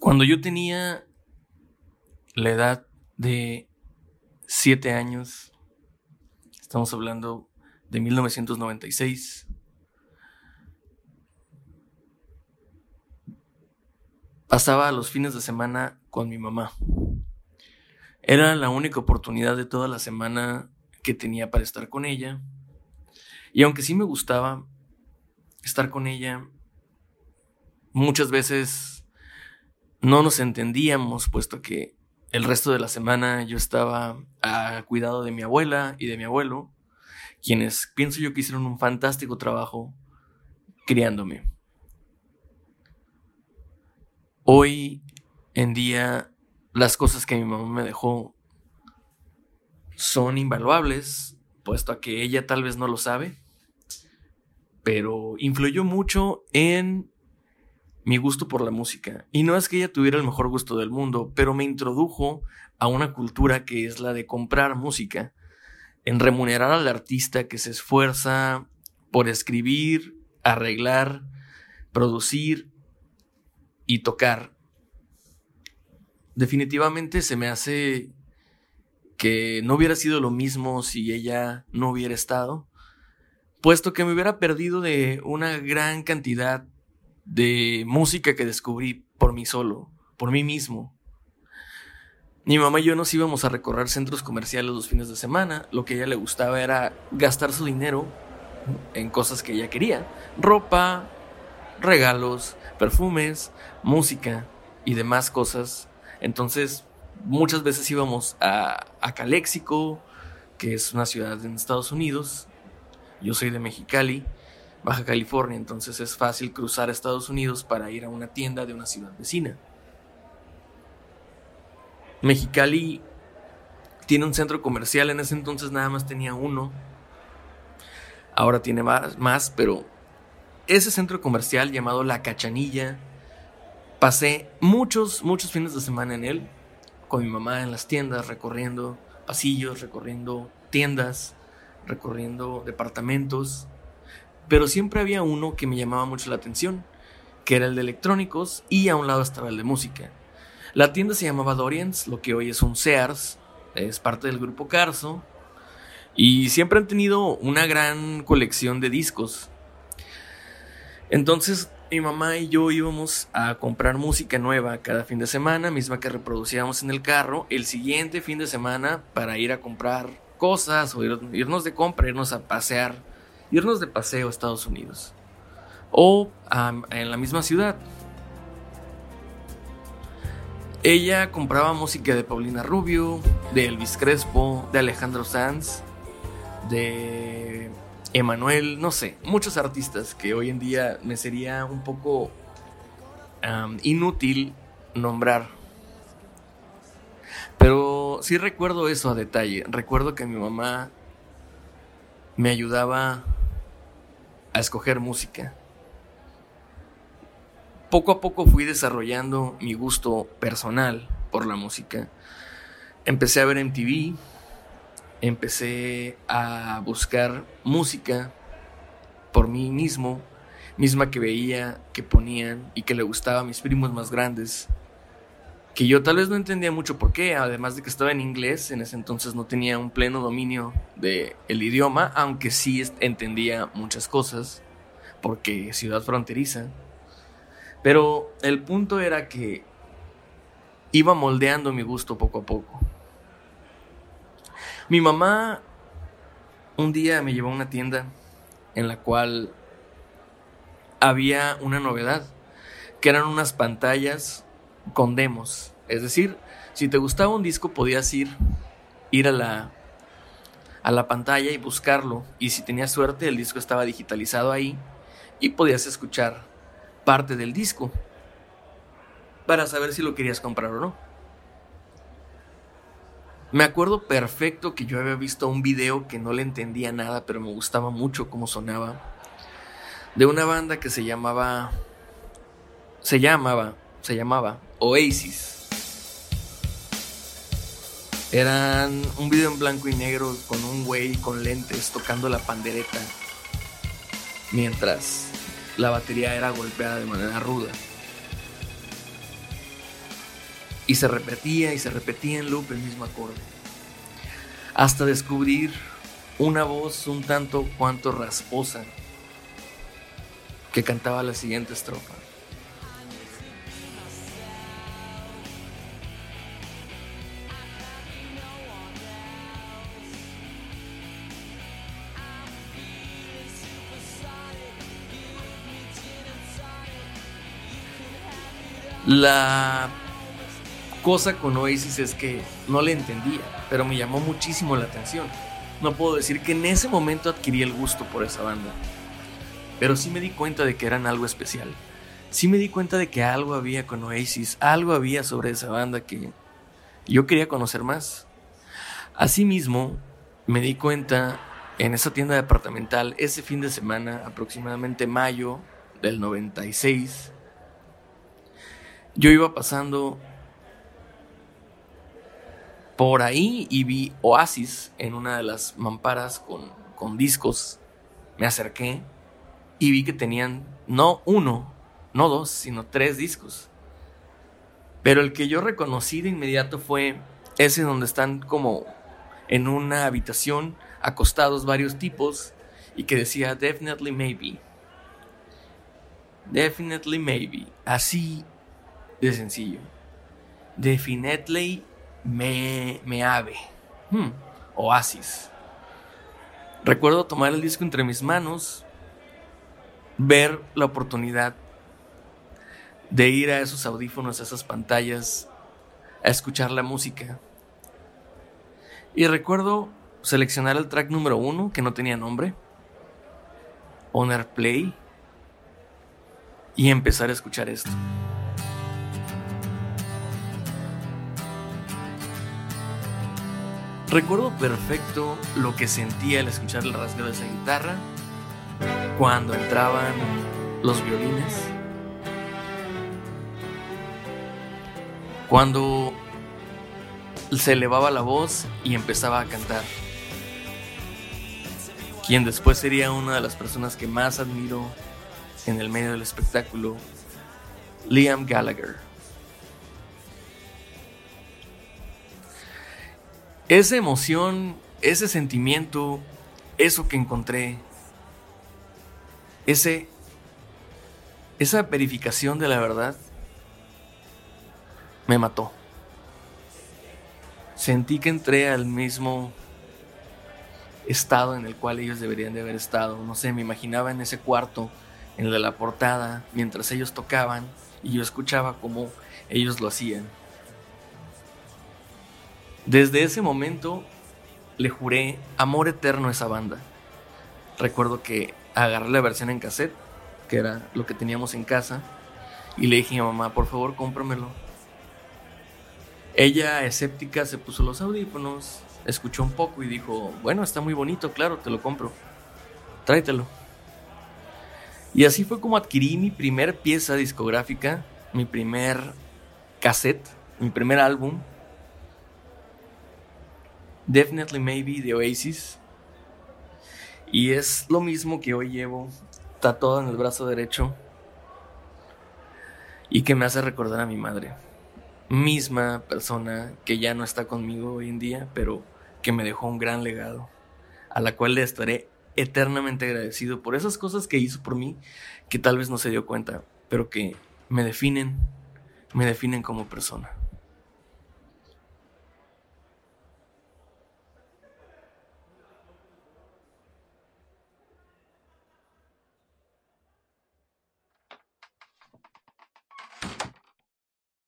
Cuando yo tenía la edad de 7 años, estamos hablando de 1996, pasaba los fines de semana con mi mamá. Era la única oportunidad de toda la semana que tenía para estar con ella. Y aunque sí me gustaba estar con ella, muchas veces no nos entendíamos, puesto que el resto de la semana yo estaba a cuidado de mi abuela y de mi abuelo, quienes pienso yo que hicieron un fantástico trabajo criándome. Hoy en día las cosas que mi mamá me dejó son invaluables, puesto a que ella tal vez no lo sabe, pero influyó mucho en mi gusto por la música. Y no es que ella tuviera el mejor gusto del mundo, pero me introdujo a una cultura que es la de comprar música, en remunerar al artista que se esfuerza por escribir, arreglar, producir y tocar. Definitivamente se me hace que no hubiera sido lo mismo si ella no hubiera estado, puesto que me hubiera perdido de una gran cantidad de música que descubrí por mí solo, por mí mismo. Mi mamá y yo nos íbamos a recorrer centros comerciales los fines de semana. Lo que a ella le gustaba era gastar su dinero en cosas que ella quería. Ropa, regalos, perfumes, música y demás cosas. Entonces, muchas veces íbamos a, a que es una ciudad en Estados Unidos. Yo soy de Mexicali. Baja California, entonces es fácil cruzar a Estados Unidos para ir a una tienda de una ciudad vecina. Mexicali tiene un centro comercial, en ese entonces nada más tenía uno, ahora tiene más, más pero ese centro comercial llamado La Cachanilla, pasé muchos, muchos fines de semana en él, con mi mamá en las tiendas, recorriendo pasillos, recorriendo tiendas, recorriendo departamentos pero siempre había uno que me llamaba mucho la atención, que era el de electrónicos y a un lado estaba el de música. La tienda se llamaba Dorians, lo que hoy es un Sears, es parte del grupo Carso, y siempre han tenido una gran colección de discos. Entonces mi mamá y yo íbamos a comprar música nueva cada fin de semana, misma que reproducíamos en el carro, el siguiente fin de semana para ir a comprar cosas o irnos de compra, irnos a pasear irnos de paseo a Estados Unidos o en la misma ciudad. Ella compraba música de Paulina Rubio, de Elvis Crespo, de Alejandro Sanz, de Emanuel, no sé, muchos artistas que hoy en día me sería un poco inútil nombrar. Pero sí recuerdo eso a detalle. Recuerdo que mi mamá me ayudaba escoger música. Poco a poco fui desarrollando mi gusto personal por la música. Empecé a ver MTV, empecé a buscar música por mí mismo, misma que veía, que ponían y que le gustaba a mis primos más grandes que yo tal vez no entendía mucho por qué, además de que estaba en inglés, en ese entonces no tenía un pleno dominio del el idioma, aunque sí entendía muchas cosas, porque ciudad fronteriza. Pero el punto era que iba moldeando mi gusto poco a poco. Mi mamá un día me llevó a una tienda en la cual había una novedad, que eran unas pantallas con demos. Es decir, si te gustaba un disco podías ir, ir a la, a la pantalla y buscarlo. Y si tenías suerte, el disco estaba digitalizado ahí y podías escuchar parte del disco para saber si lo querías comprar o no. Me acuerdo perfecto que yo había visto un video que no le entendía nada, pero me gustaba mucho cómo sonaba. De una banda que se llamaba. Se llamaba. Se llamaba Oasis. Eran un video en blanco y negro con un güey con lentes tocando la pandereta mientras la batería era golpeada de manera ruda. Y se repetía y se repetía en loop el mismo acorde. Hasta descubrir una voz un tanto cuanto rasposa que cantaba la siguiente estrofa. La cosa con Oasis es que no le entendía, pero me llamó muchísimo la atención. No puedo decir que en ese momento adquirí el gusto por esa banda, pero sí me di cuenta de que eran algo especial. Sí me di cuenta de que algo había con Oasis, algo había sobre esa banda que yo quería conocer más. Asimismo, me di cuenta en esa tienda departamental ese fin de semana, aproximadamente mayo del 96, yo iba pasando por ahí y vi Oasis en una de las mamparas con, con discos. Me acerqué y vi que tenían no uno, no dos, sino tres discos. Pero el que yo reconocí de inmediato fue ese donde están como en una habitación acostados varios tipos y que decía Definitely Maybe. Definitely Maybe. Así de sencillo. Definitely me, me ave. Hmm, Oasis. Recuerdo tomar el disco entre mis manos, ver la oportunidad de ir a esos audífonos, a esas pantallas, a escuchar la música. Y recuerdo seleccionar el track número uno, que no tenía nombre, poner play y empezar a escuchar esto. Recuerdo perfecto lo que sentía al escuchar el rasgueo de esa guitarra cuando entraban los violines. Cuando se elevaba la voz y empezaba a cantar. Quien después sería una de las personas que más admiro en el medio del espectáculo, Liam Gallagher. Esa emoción, ese sentimiento, eso que encontré, ese, esa verificación de la verdad, me mató. Sentí que entré al mismo estado en el cual ellos deberían de haber estado. No sé, me imaginaba en ese cuarto, en de la portada, mientras ellos tocaban y yo escuchaba cómo ellos lo hacían. Desde ese momento le juré amor eterno a esa banda. Recuerdo que agarré la versión en cassette, que era lo que teníamos en casa, y le dije a mamá, por favor, cómpramelo. Ella, escéptica, se puso los audífonos, escuchó un poco y dijo, bueno, está muy bonito, claro, te lo compro. Tráetelo. Y así fue como adquirí mi primer pieza discográfica, mi primer cassette, mi primer álbum, Definitely Maybe de Oasis. Y es lo mismo que hoy llevo tatuado en el brazo derecho y que me hace recordar a mi madre. Misma persona que ya no está conmigo hoy en día, pero que me dejó un gran legado, a la cual le estaré eternamente agradecido por esas cosas que hizo por mí que tal vez no se dio cuenta, pero que me definen, me definen como persona.